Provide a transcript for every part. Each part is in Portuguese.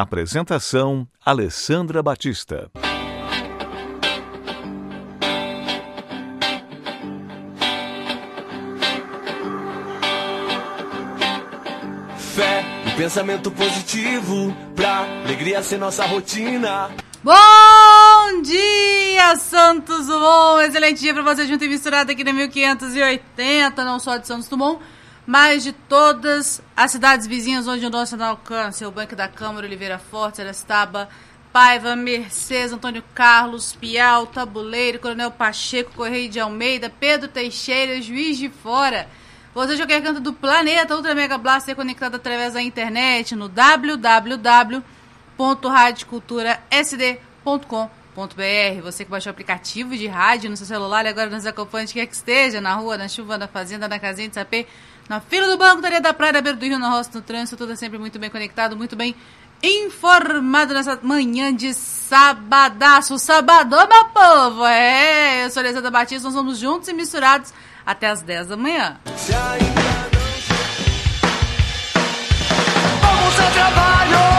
Apresentação: Alessandra Batista. Fé e pensamento positivo pra alegria ser nossa rotina. Bom dia, Santos Dumont! Excelente dia para você junto e misturado aqui na 1580, não só de Santos Dumont, mas de todas as cidades vizinhas onde o nosso não alcance. O Banco da Câmara, Oliveira Forte, Arastaba, Paiva, Mercedes, Antônio Carlos, Piau, Tabuleiro, Coronel Pacheco, Correio de Almeida, Pedro Teixeira, Juiz de Fora. Você de qualquer canto do planeta, Ultra Mega Blaster conectado através da internet no www.radioculturasd.com.br. Você que baixou o aplicativo de rádio no seu celular e agora nos acompanha quer que esteja, na rua, na chuva, na fazenda, na casinha de sapê, na fila do banco, areia da praia, na beira do rio, na roça, no trânsito, tudo é sempre muito bem conectado, muito bem informado nessa manhã de sabadaço. Sabadão, meu povo! É, eu sou a Elisada Batista, nós somos juntos e misturados até as 10 da manhã. Vamos ao trabalho!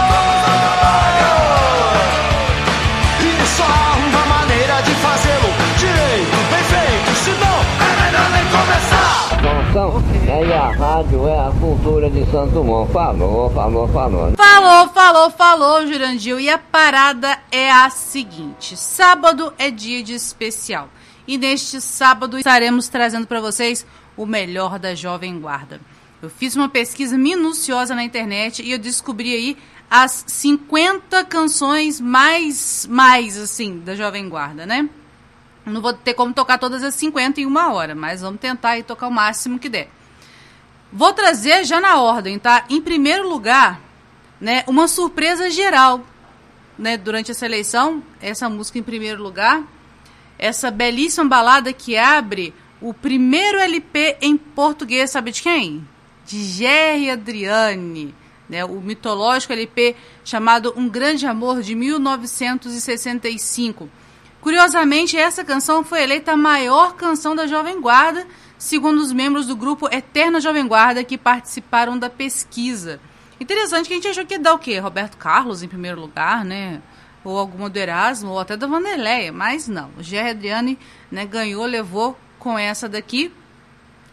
A rádio, é a cultura de Santo Dumont. Falou, falou, falou. Falou, falou, falou, Jurandil. E a parada é a seguinte: sábado é dia de especial. E neste sábado estaremos trazendo para vocês o melhor da Jovem Guarda. Eu fiz uma pesquisa minuciosa na internet e eu descobri aí as 50 canções mais, mais assim, da Jovem Guarda, né? Não vou ter como tocar todas as 50 em uma hora, mas vamos tentar aí tocar o máximo que der. Vou trazer já na ordem, tá? Em primeiro lugar, né, uma surpresa geral, né, durante essa eleição, essa música em primeiro lugar, essa belíssima balada que abre o primeiro LP em português, sabe de quem? De Jerry Adriane, né, o mitológico LP chamado Um Grande Amor de 1965. Curiosamente, essa canção foi eleita a maior canção da Jovem Guarda, segundo os membros do grupo Eterna Jovem Guarda que participaram da pesquisa. Interessante que a gente achou que ia dar o quê? Roberto Carlos em primeiro lugar, né? Ou alguma do Erasmo, ou até da Vanderleia, mas não. O Jerry Adriane né, ganhou, levou com essa daqui.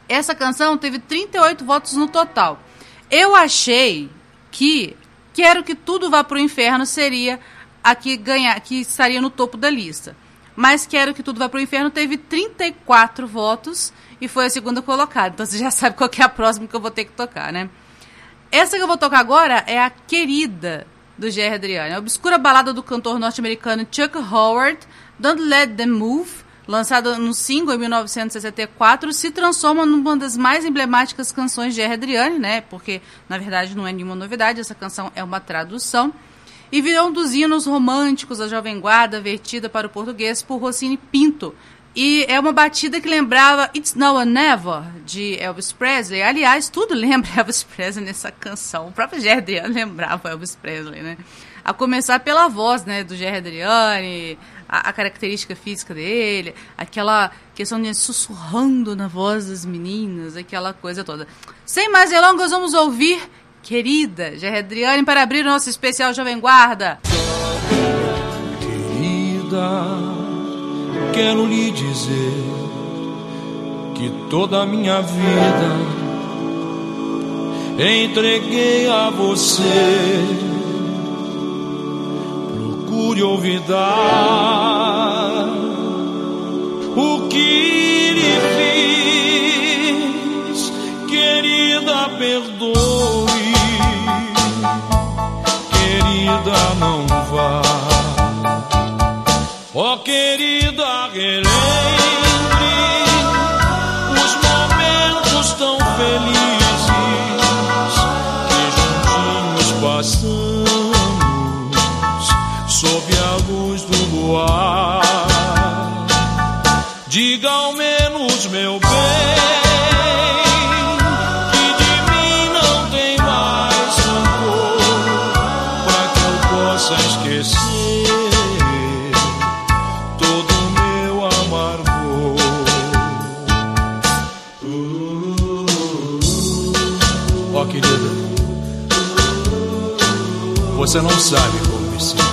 Essa canção teve 38 votos no total. Eu achei que Quero que Tudo Vá Pro Inferno seria a que, ganhar, que estaria no topo da lista. Mas Quero que Tudo Vá Pro Inferno teve 34 votos e foi a segunda colocada. Então você já sabe qual é a próxima que eu vou ter que tocar, né? Essa que eu vou tocar agora é a Querida, do Jerry Adriano. A obscura balada do cantor norte-americano Chuck Howard, Don't Let Them Move, lançada no single em 1964, se transforma numa das mais emblemáticas canções de Jerry Adriane, né? Porque, na verdade, não é nenhuma novidade, essa canção é uma tradução. E virou um dos hinos românticos da Jovem Guarda, vertida para o português por Rossini Pinto. E é uma batida que lembrava It's Now or Never, de Elvis Presley. Aliás, tudo lembra Elvis Presley nessa canção. O próprio Jerry Adriane lembrava Elvis Presley, né? A começar pela voz, né, do Jerry Adriane, a, a, característica física dele, aquela questão de sussurrando na voz das meninas, aquela coisa toda. Sem mais delongas, vamos ouvir Querida Jerry Adriane para abrir o nosso especial Jovem Guarda. Querida, quero lhe dizer que toda a minha vida entreguei a você. Procure olvidar o que lhe fiz, querida, perdoe. Querida, não vá. Oh, Você não sabe como me sinto.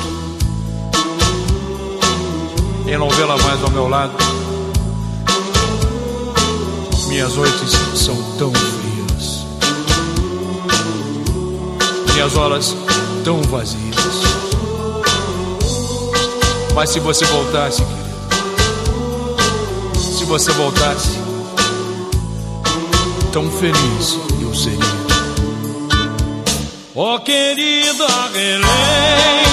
Em novela mais ao meu lado, minhas noites são tão frias. Minhas horas tão vazias. Mas se você voltasse, querido, se você voltasse, tão feliz. Oh, querida, relembre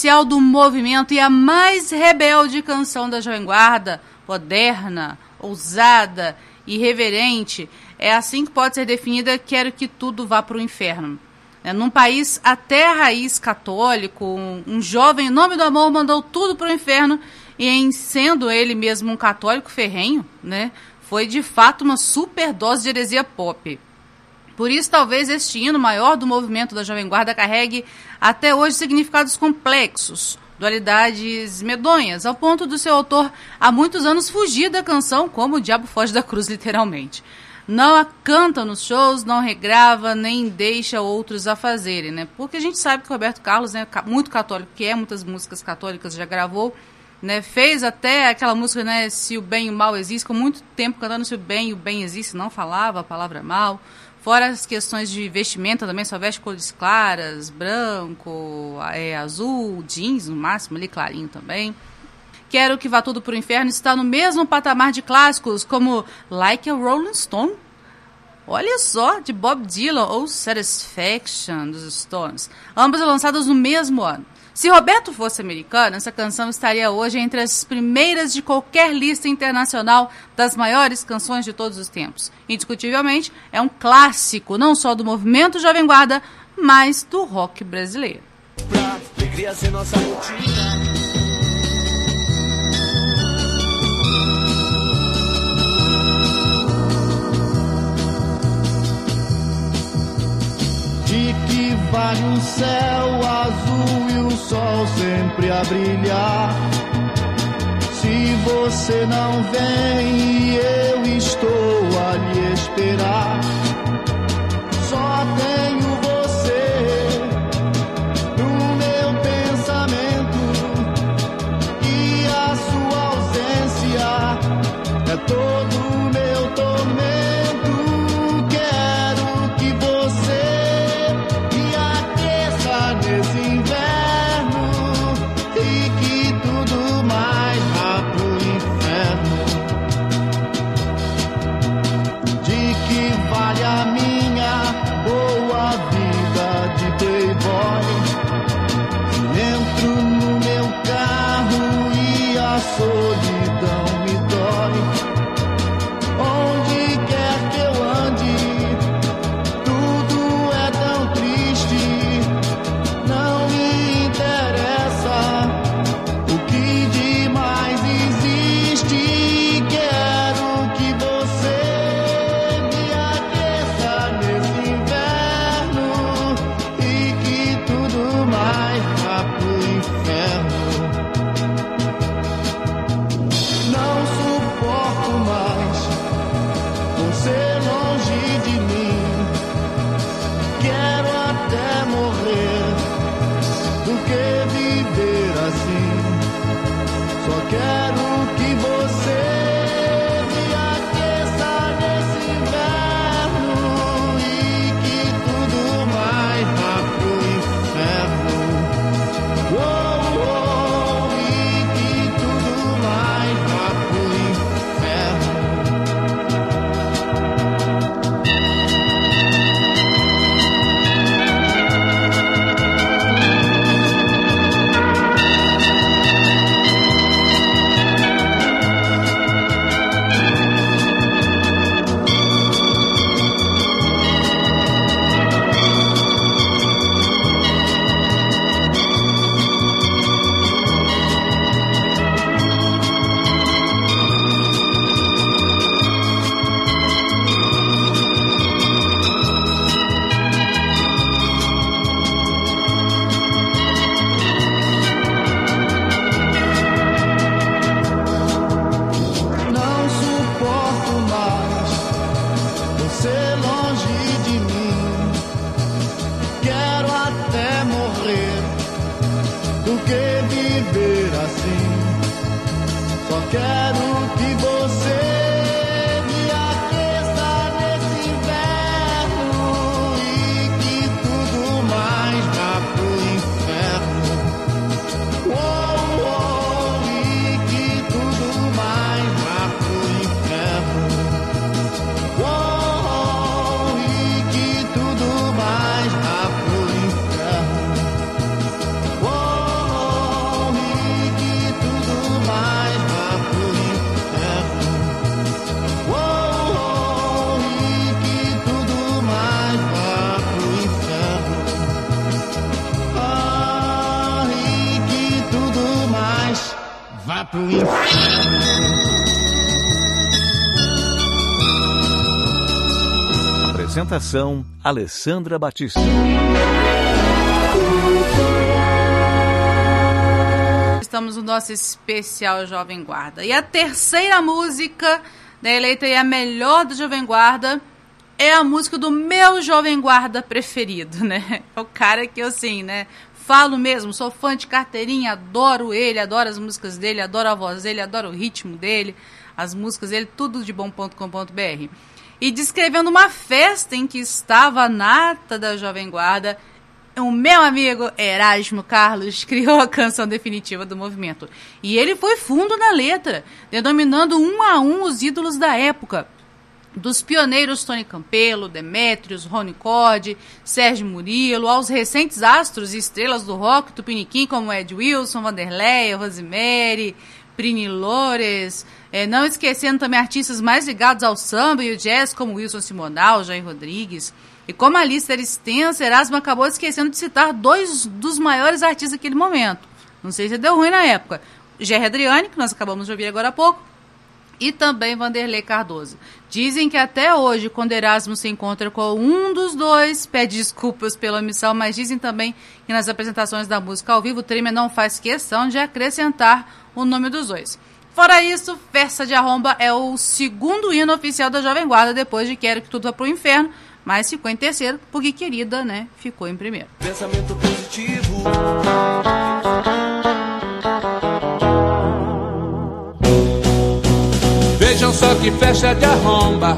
oficial do movimento e a mais rebelde canção da Jovem Guarda, moderna, ousada, irreverente, é assim que pode ser definida Quero que tudo vá para o inferno. É, num país até raiz católico, um, um jovem em nome do amor mandou tudo para o inferno e em sendo ele mesmo um católico ferrenho, né, foi de fato uma super dose de heresia pop. Por isso, talvez este hino maior do movimento da Jovem Guarda carregue até hoje significados complexos, dualidades medonhas, ao ponto do seu autor há muitos anos fugir da canção como o diabo foge da cruz, literalmente. Não a canta nos shows, não regrava, nem deixa outros a fazerem, né? Porque a gente sabe que o Roberto Carlos, né, ca- muito católico que é, muitas músicas católicas já gravou, né? Fez até aquela música, né, Se o bem e o mal existem, ficou muito tempo cantando Se o bem e o bem existe, não falava a palavra mal. Fora as questões de vestimenta também, só veste cores claras, branco, é, azul, jeans no máximo, ali clarinho também. Quero que vá tudo pro inferno está no mesmo patamar de clássicos como Like a Rolling Stone. Olha só, de Bob Dylan ou Satisfaction dos Stones. Ambas lançadas no mesmo ano. Se Roberto fosse americano, essa canção estaria hoje entre as primeiras de qualquer lista internacional das maiores canções de todos os tempos. Indiscutivelmente, é um clássico não só do movimento Jovem Guarda, mas do rock brasileiro. pra. De que vale um céu azul sol sempre a brilhar? Se você não vem eu estou a lhe esperar, só tenho Apresentação: Alessandra Batista. Estamos no nosso especial Jovem Guarda. E a terceira música da eleita e a melhor do Jovem Guarda é a música do meu Jovem Guarda preferido, né? É o cara que eu, assim, né? Falo mesmo, sou fã de carteirinha, adoro ele, adoro as músicas dele, adoro a voz dele, adoro o ritmo dele, as músicas dele, tudo de bom.com.br. E descrevendo uma festa em que estava a nata da Jovem Guarda, o meu amigo Erasmo Carlos criou a canção definitiva do movimento. E ele foi fundo na letra, denominando um a um os ídolos da época. Dos pioneiros Tony Campelo, Demetrios, Rony Corde, Sérgio Murilo, aos recentes astros e estrelas do rock tupiniquim como Ed Wilson, Vanderlei, Rosemary, Prini Lores, eh, não esquecendo também artistas mais ligados ao samba e o jazz como Wilson Simonal, Jair Rodrigues. E como a lista era extensa, Erasmo acabou esquecendo de citar dois dos maiores artistas daquele momento. Não sei se deu ruim na época. Jerry Adriane, que nós acabamos de ouvir agora há pouco, e também Vanderlei Cardoso. Dizem que até hoje, quando Erasmo se encontra com um dos dois, pede desculpas pela omissão, mas dizem também que nas apresentações da música ao vivo, o Trimer não faz questão de acrescentar o nome dos dois. Fora isso, Festa de Arromba é o segundo hino oficial da Jovem Guarda, depois de Quero que Tudo Vá Pro Inferno, mas ficou em terceiro, porque Querida, né, ficou em primeiro. Pensamento positivo. Vejam só que festa de arromba.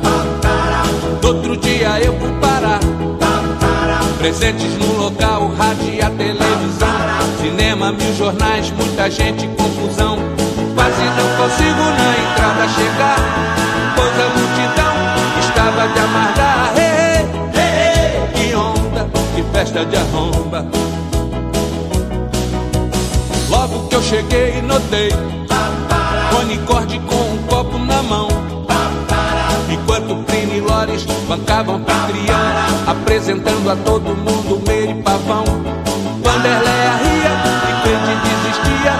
Outro dia eu fui parar. Presentes no local, rádio e a televisão. Cinema, mil jornais, muita gente, confusão. Quase não consigo na entrada chegar. Pois a multidão estava de amargar. Hey, hey, hey, que onda, que festa de arromba. Logo que eu cheguei, notei Corde com um copo na mão Enquanto Plínio Lores bancavam anfitrião Apresentando a todo mundo Meire e Pavão. Vanderleia ria e crente desistia.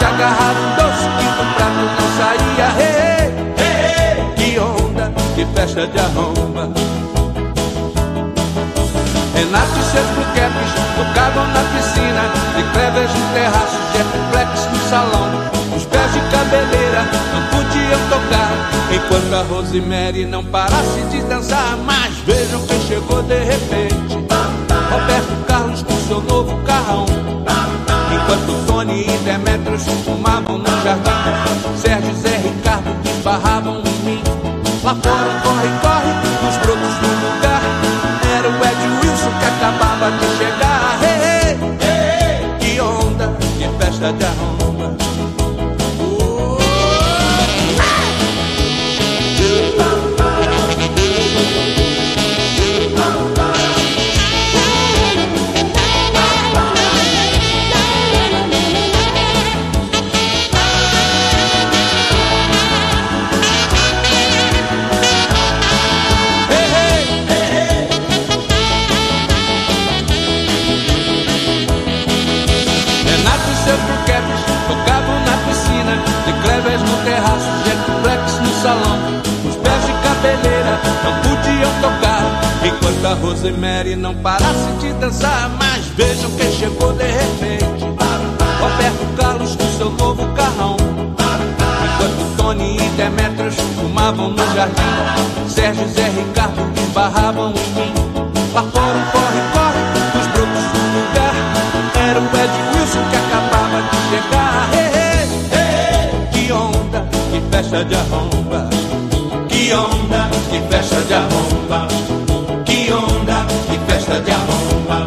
De agarrar um doce que do prato não saía. Hey, hey, hey, Que onda, que festa de arromba. Renato e seus buquetes tocavam na piscina. De Cleves no terraço, Jetplex no salão. Os pés de cabeleira não podiam tocar Enquanto a Rosemary não parasse de dançar Mas vejam quem chegou de repente. Roberto Carlos com seu novo carrão. Enquanto Tony e Demetrios fumavam no jardim Sérgio e Zé Ricardo esbarravam em mim. Lá fora um corre-corre nos brotos do lugar. Era o Ed Wilson que acabava de chegar. Hey, hey, hey, Que onda, que festa de arromba não podiam tocar. Enquanto a Rosemary não parasse de dançar Mas vejam quem chegou de repente. Roberto Carlos com seu novo carrão. Enquanto Tony e Demetrios fumavam no jardim. Sérgio e Zé Ricardo esbarravam em mim. Lá um corre-corre dos brotos do lugar. Era o Ed Wilson que acabava de chegar. Hey, hey, festa de arromba. Que onda, que festa de arromba. Que onda, que festa de arromba.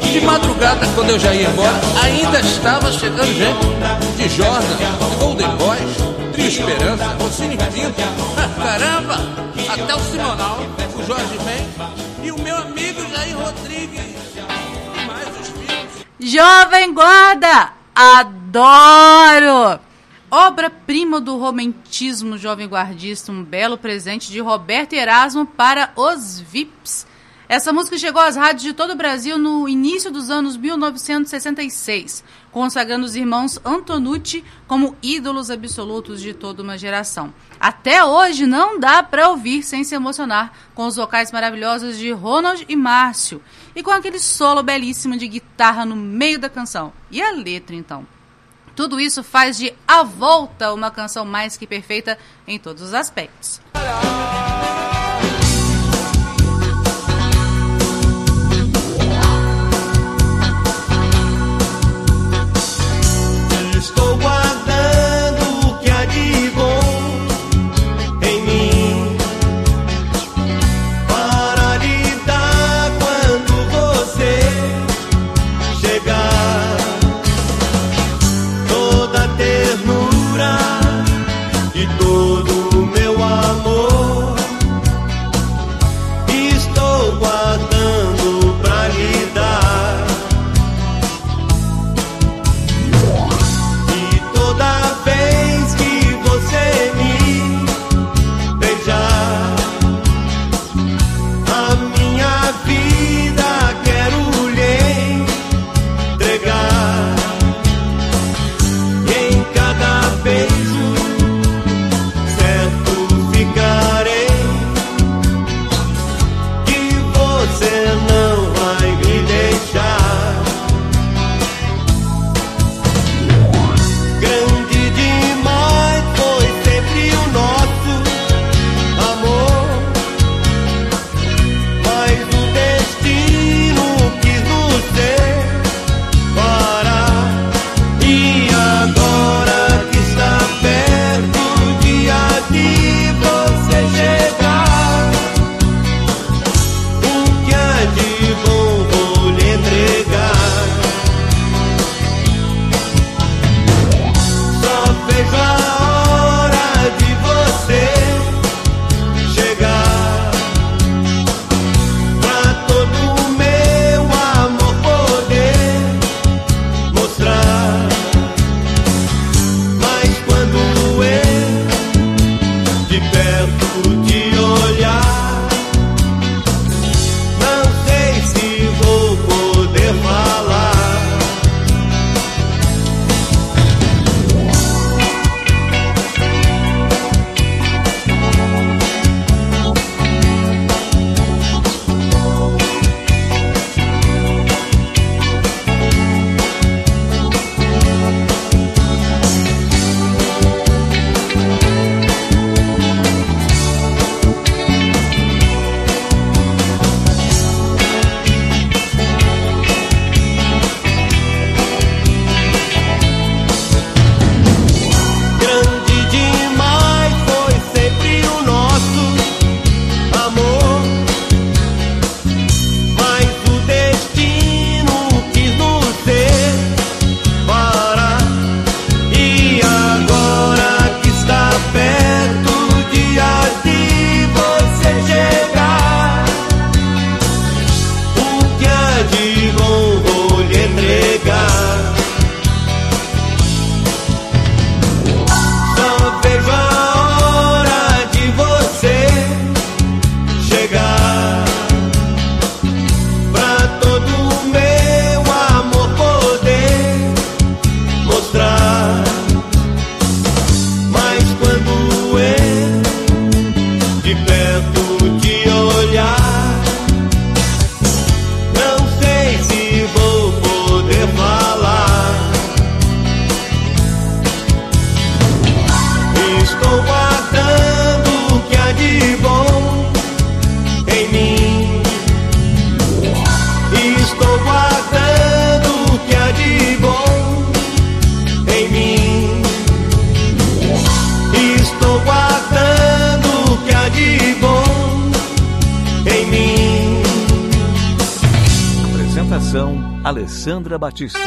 De madrugada, quando eu já ia embora, ainda estava chegando gente de Jordan, de Golden Boys, Trio Esperança, Rossini Pinto. Caramba! Até o Simonal, o Jorge Ben e o meu amigo Jair Rodrigues. Mais os filhos. Jovem Guarda! Adoro! Obra-prima do romantismo jovem guardista, um belo presente de Roberto Erasmo para os VIPs. Essa música chegou às rádios de todo o Brasil no início dos anos 1966, consagrando os irmãos Antonucci como ídolos absolutos de toda uma geração. Até hoje não dá para ouvir sem se emocionar com os vocais maravilhosos de Ronald e Márcio e com aquele solo belíssimo de guitarra no meio da canção. E a letra então? Tudo isso faz de A Volta uma canção mais que perfeita em todos os aspectos. will Alessandra Batista.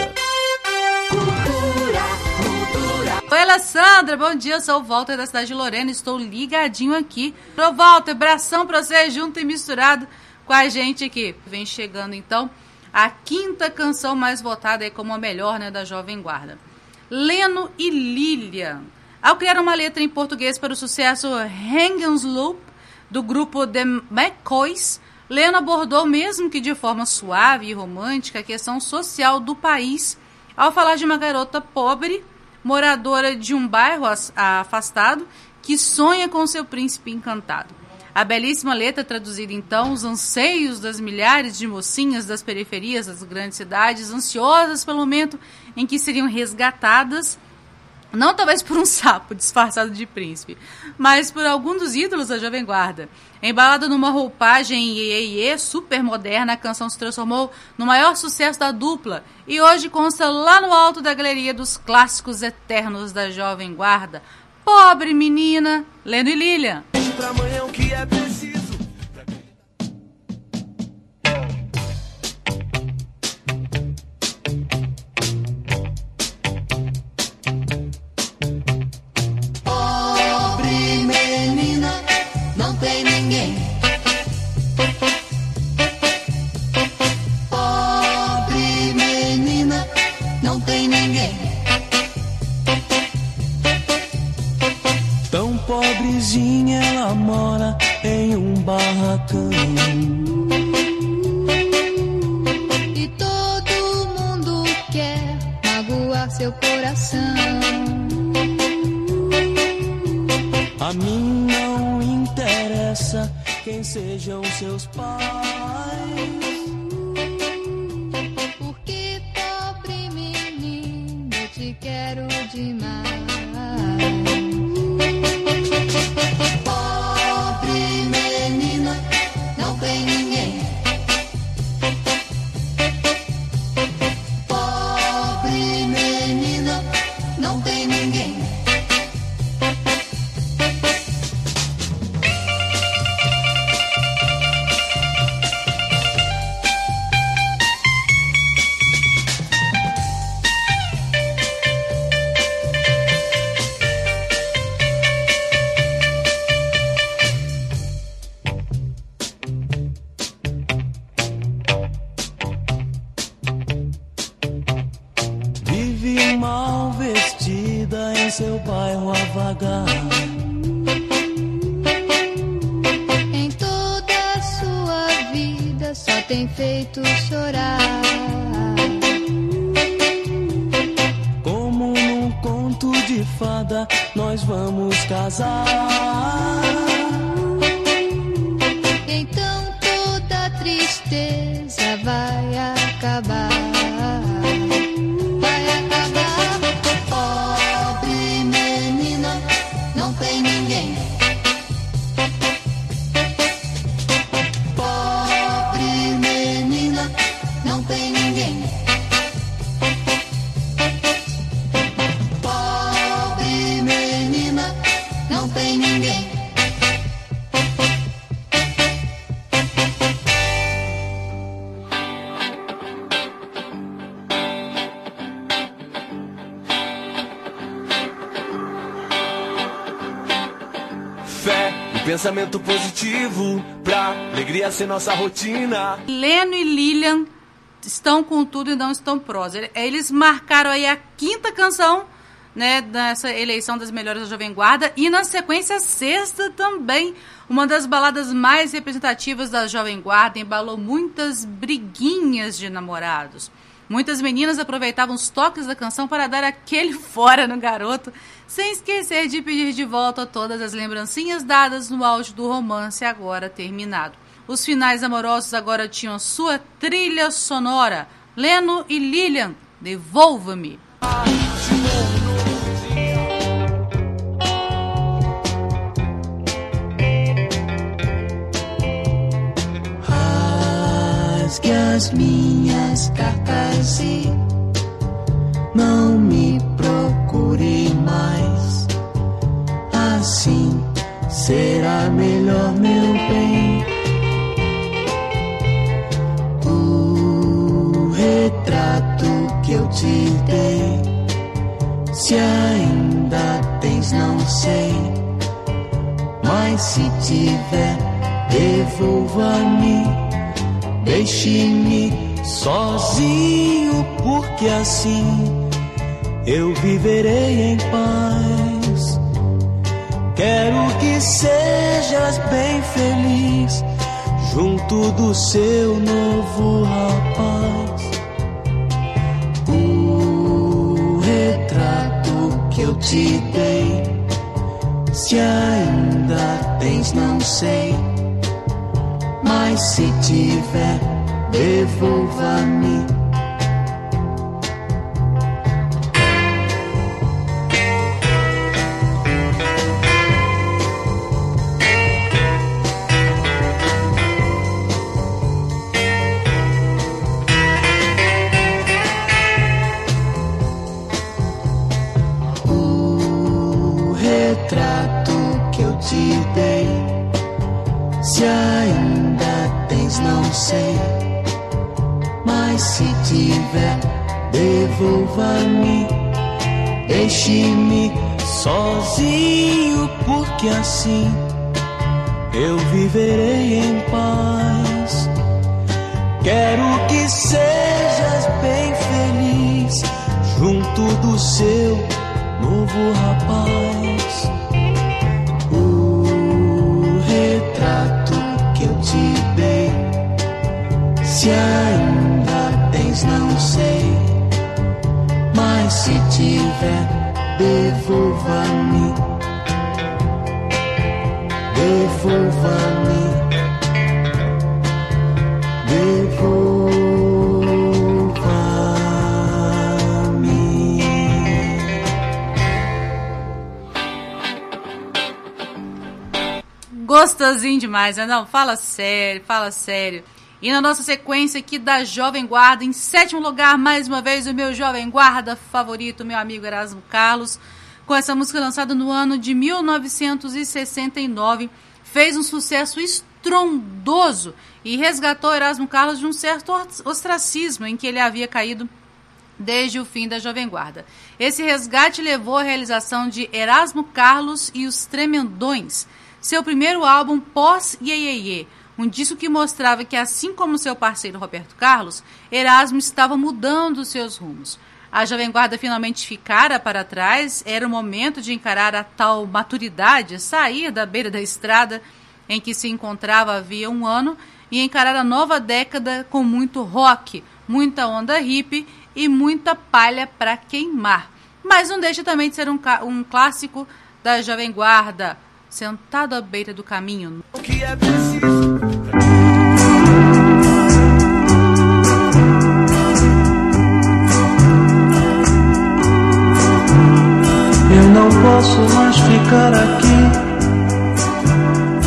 Oi, Alessandra, bom dia. Eu sou o Walter da cidade de Lorena. Estou ligadinho aqui. Ô, Walter, abração pra você junto e misturado com a gente aqui. Vem chegando então a quinta canção mais votada aí como a melhor né, da Jovem Guarda. Leno e Lilian. Ao criar uma letra em português para o sucesso Hangensloop, do grupo The McCoys, Leno abordou, mesmo que de forma suave e romântica, a questão social do país, ao falar de uma garota pobre, moradora de um bairro afastado, que sonha com seu príncipe encantado. A belíssima letra traduzida então os anseios das milhares de mocinhas das periferias das grandes cidades, ansiosas pelo momento em que seriam resgatadas não talvez por um sapo disfarçado de príncipe, mas por algum dos ídolos da Jovem Guarda. Embalada numa roupagem iê, super moderna, a canção se transformou no maior sucesso da dupla e hoje consta lá no alto da galeria dos clássicos eternos da Jovem Guarda. Pobre menina, Leno e Lilian. Pra o que é preciso. Fé e pensamento positivo pra alegria ser nossa rotina. Leno e Lilian estão com tudo e não estão prós. Eles marcaram aí a quinta canção, né, nessa eleição das melhores da Jovem Guarda e na sequência a sexta também. Uma das baladas mais representativas da Jovem Guarda embalou muitas briguinhas de namorados. Muitas meninas aproveitavam os toques da canção para dar aquele fora no garoto, sem esquecer de pedir de volta todas as lembrancinhas dadas no auge do romance agora terminado. Os finais amorosos agora tinham sua trilha sonora. Leno e Lilian, devolva-me. Rasgue as minhas cartas e não me procure mais. Assim será melhor, meu bem. O retrato te dei. Se ainda tens, não sei. Mas se tiver, devolva-me. Deixe-me sozinho, porque assim eu viverei em paz. Quero que sejas bem feliz junto do seu novo rapaz. O retrato que eu te dei, se ainda tens, não sei. Se tiver, devolva-me. Deixe-me sozinho, porque assim eu viverei em paz. Quero que sejas bem feliz junto do seu novo rapaz. Gostosinho demais, né? Não, fala sério, fala sério. E na nossa sequência aqui da Jovem Guarda, em sétimo lugar, mais uma vez, o meu Jovem Guarda favorito, meu amigo Erasmo Carlos, com essa música lançada no ano de 1969, fez um sucesso estrondoso e resgatou Erasmo Carlos de um certo ostracismo em que ele havia caído desde o fim da Jovem Guarda. Esse resgate levou à realização de Erasmo Carlos e os Tremendões, seu primeiro álbum pós-Iê, um disco que mostrava que, assim como seu parceiro Roberto Carlos, Erasmo estava mudando seus rumos. A Jovem Guarda finalmente ficara para trás, era o momento de encarar a tal maturidade, sair da beira da estrada em que se encontrava havia um ano e encarar a nova década com muito rock, muita onda hippie e muita palha para queimar. Mas não deixa também de ser um, um clássico da Jovem Guarda, sentado à beira do caminho. O que é preciso? Eu não posso mais ficar aqui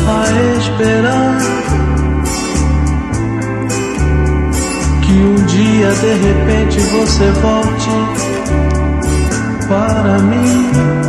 a esperar que um dia de repente você volte para mim.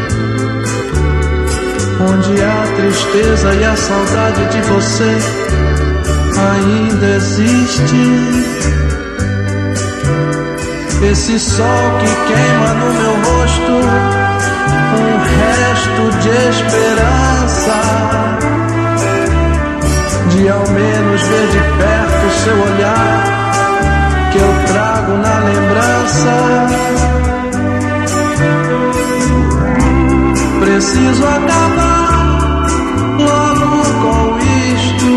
onde a tristeza e a saudade de você ainda existe. Esse sol que queima no meu rosto, um resto de esperança. De ao menos ver de perto seu olhar, Preciso acabar logo com isto.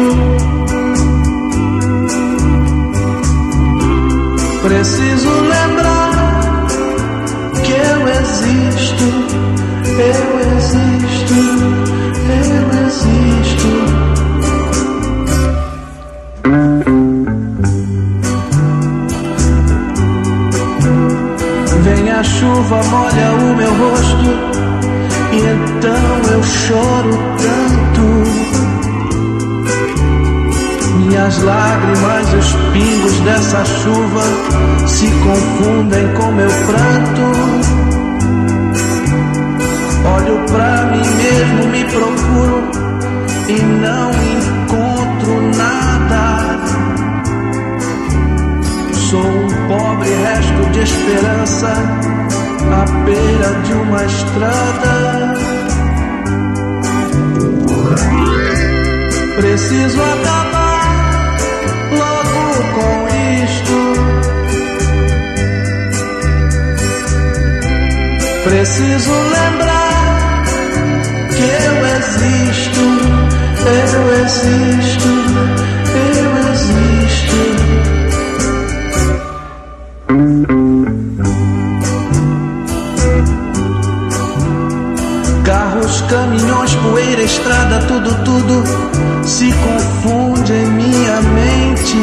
Preciso lembrar que eu existo, eu existo, eu existo. Venha a chuva molha o meu rosto então eu choro tanto. Minhas lágrimas, os pingos dessa chuva se confundem com meu pranto. Olho pra mim mesmo, me procuro e não encontro nada. Sou um pobre resto de esperança à beira de uma estrada. Preciso acabar logo com isto. Preciso lembrar que eu existo, eu existo, estrada, tudo, tudo se confunde em minha mente.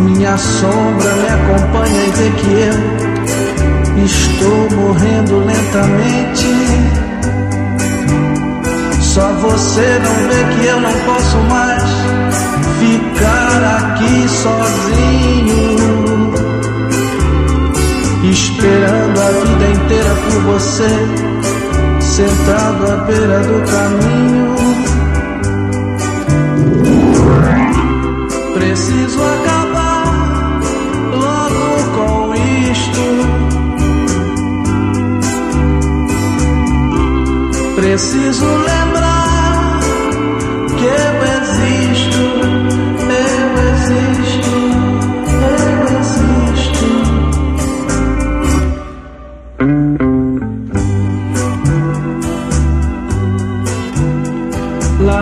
Minha sombra me acompanha e vê que eu estou morrendo lentamente. Só você não vê que eu não posso mais ficar aqui sozinho esperando a vida inteira por você, sentado à beira do caminho. Preciso acabar logo com isto. Preciso lembrar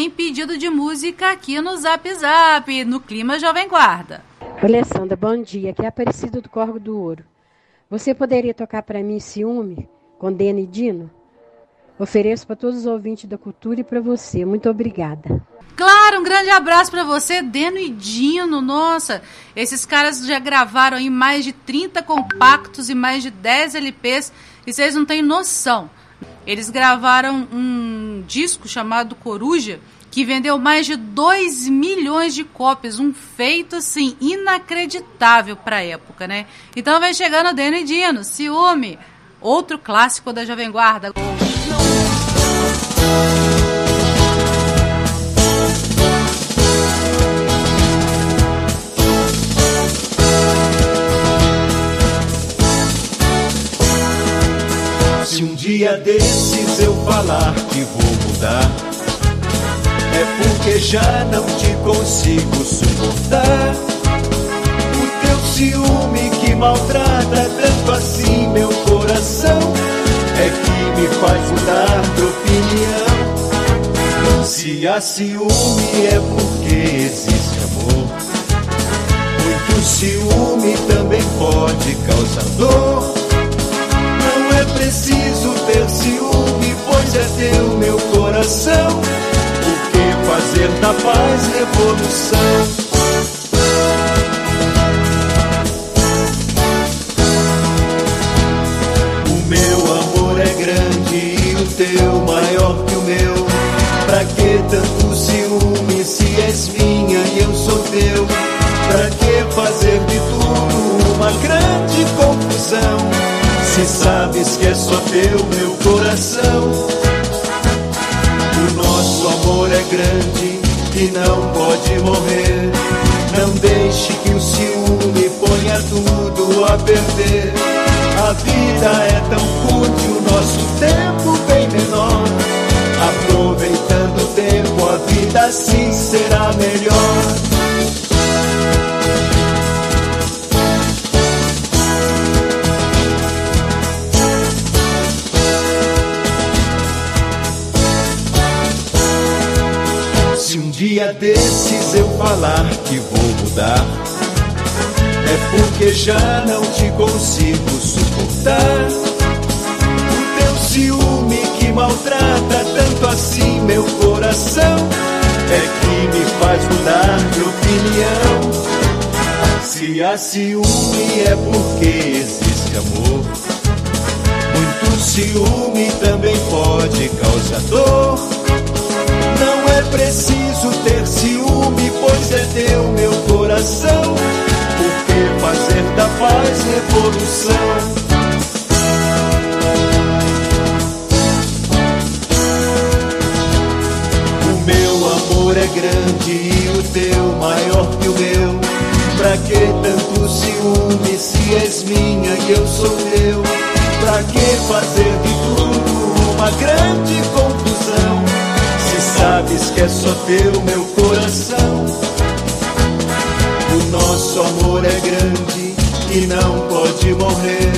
tem pedido de música aqui no Zap Zap, no Clima Jovem Guarda. Alessandra, bom dia. Aqui é Aparecida do Corvo do Ouro. Você poderia tocar para mim Ciúme, com Dena e Dino? Ofereço para todos os ouvintes da cultura e para você. Muito obrigada. Claro, um grande abraço pra você, Deno e Dino. Nossa, esses caras já gravaram aí mais de 30 compactos e mais de 10 LPs e vocês não têm noção. Eles gravaram um disco chamado Coruja que vendeu mais de 2 milhões de cópias, um feito assim inacreditável pra época, né? Então vem chegando e Dino, Ciúme, outro clássico da Jovem Guarda. Dia desses eu falar que vou mudar, é porque já não te consigo suportar. O teu ciúme que maltrata tanto assim meu coração, é que me faz mudar de opinião. Se há ciúme é porque existe amor. Muito ciúme também pode causar dor. É preciso ter ciúme, pois é teu meu coração. O que fazer da paz revolução? O meu amor é grande e o teu maior que o meu. Pra que tanto ciúme se és minha Se sabes que é só teu meu coração. O nosso amor é grande e não pode morrer. Não deixe que o ciúme ponha tudo a perder. A vida é tão curta e o nosso tempo bem menor. Aproveitando o tempo, a vida assim será melhor. Desses eu falar que vou mudar, é porque já não te consigo suportar. O teu ciúme que maltrata tanto assim meu coração é que me faz mudar de opinião. Se há ciúme é porque existe amor. Muito ciúme também pode causar dor. Não é preciso ter ciúme, pois é teu meu coração. Por que fazer da paz revolução? O meu amor é grande e o teu maior que o meu. Pra que tanto ciúme se és minha e eu sou teu? Pra que fazer de tudo uma grande confusão? Sabes que é só teu meu coração. O nosso amor é grande e não pode morrer.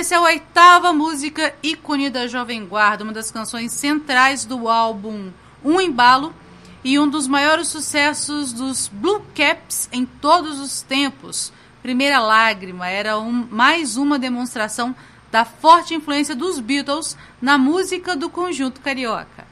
E na sequência, a oitava música ícone da Jovem Guarda, uma das canções centrais do álbum Um Embalo e um dos maiores sucessos dos Blue Caps em todos os tempos. Primeira Lágrima era um- mais uma demonstração da forte influência dos Beatles na música do conjunto carioca.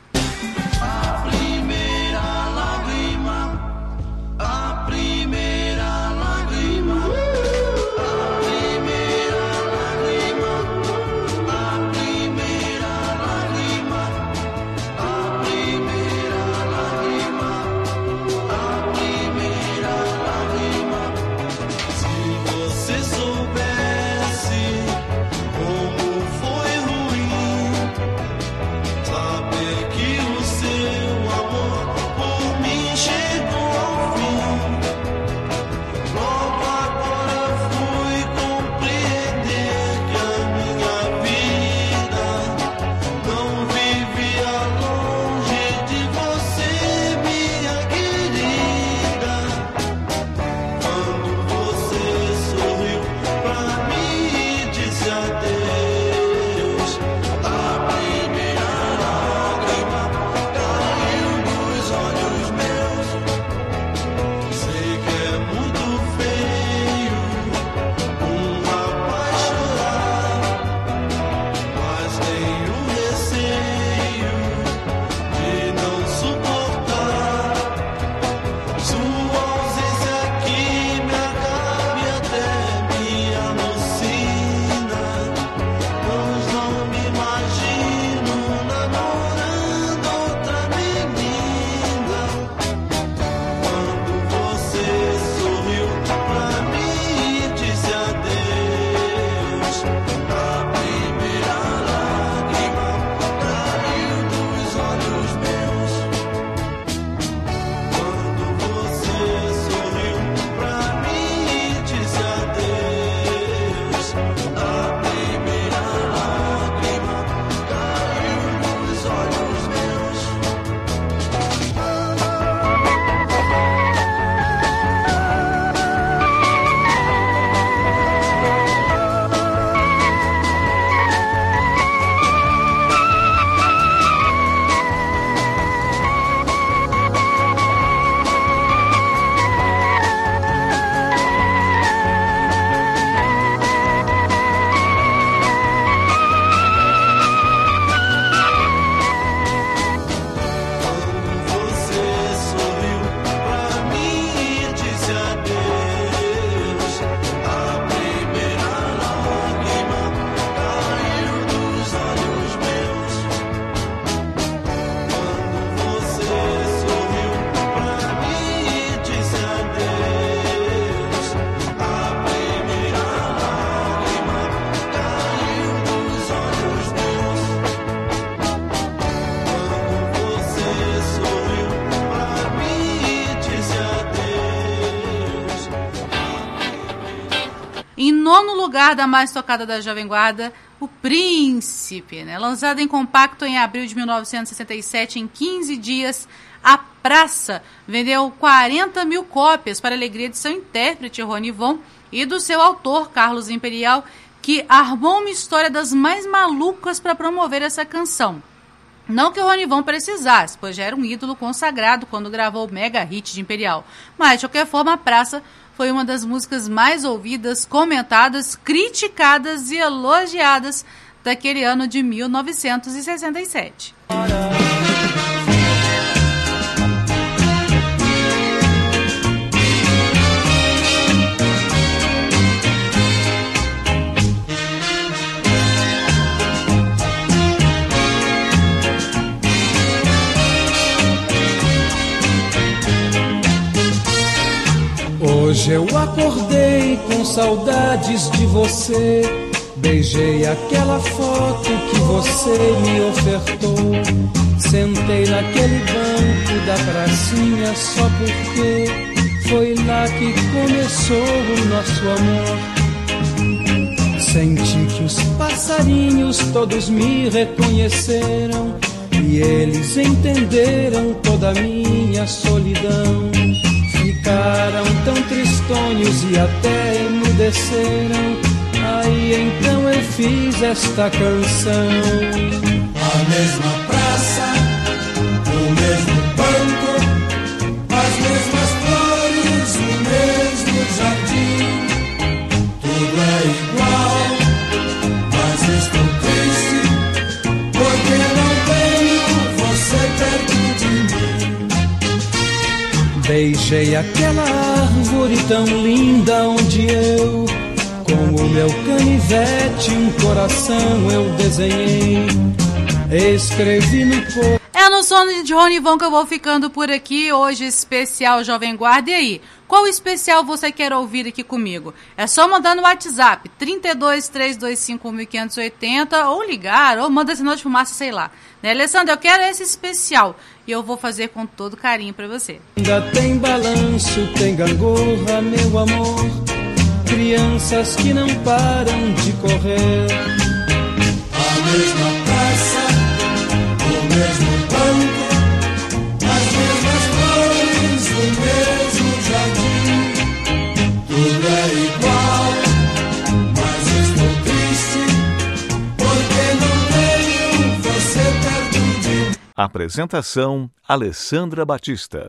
Nono lugar da mais tocada da Jovem Guarda, O Príncipe, né? lançado em compacto em abril de 1967, em 15 dias, A Praça vendeu 40 mil cópias para a alegria de seu intérprete, Rony Von, e do seu autor, Carlos Imperial, que armou uma história das mais malucas para promover essa canção. Não que o Ronivon precisasse, pois já era um ídolo consagrado quando gravou o mega hit de Imperial. Mas, de qualquer forma, a Praça foi uma das músicas mais ouvidas, comentadas, criticadas e elogiadas daquele ano de 1967. Hoje eu acordei com saudades de você. Beijei aquela foto que você me ofertou. Sentei naquele banco da pracinha só porque foi lá que começou o nosso amor. Senti que os passarinhos todos me reconheceram e eles entenderam toda a minha solidão. Ficaram tão tristonhos e até emudeceram. Aí então eu fiz esta canção. A mesma Beijei aquela árvore tão linda onde eu, com o meu canivete, um coração eu desenhei. Escrevi no corpo. É no som de Rony Von que eu vou ficando por aqui. Hoje, especial Jovem Guarda. E aí, qual especial você quer ouvir aqui comigo? É só mandar no WhatsApp 32 325 1580 ou ligar, ou manda sinal de fumaça, sei lá. Né, Alessandro? Eu quero esse especial e eu vou fazer com todo carinho para você. Ainda tem balanço, tem gangorra, meu amor. Crianças que não param de correr. A mesma praça, o mesmo banco, as mesmas flores, o mesmo jardim. Tudo é Apresentação: Alessandra Batista.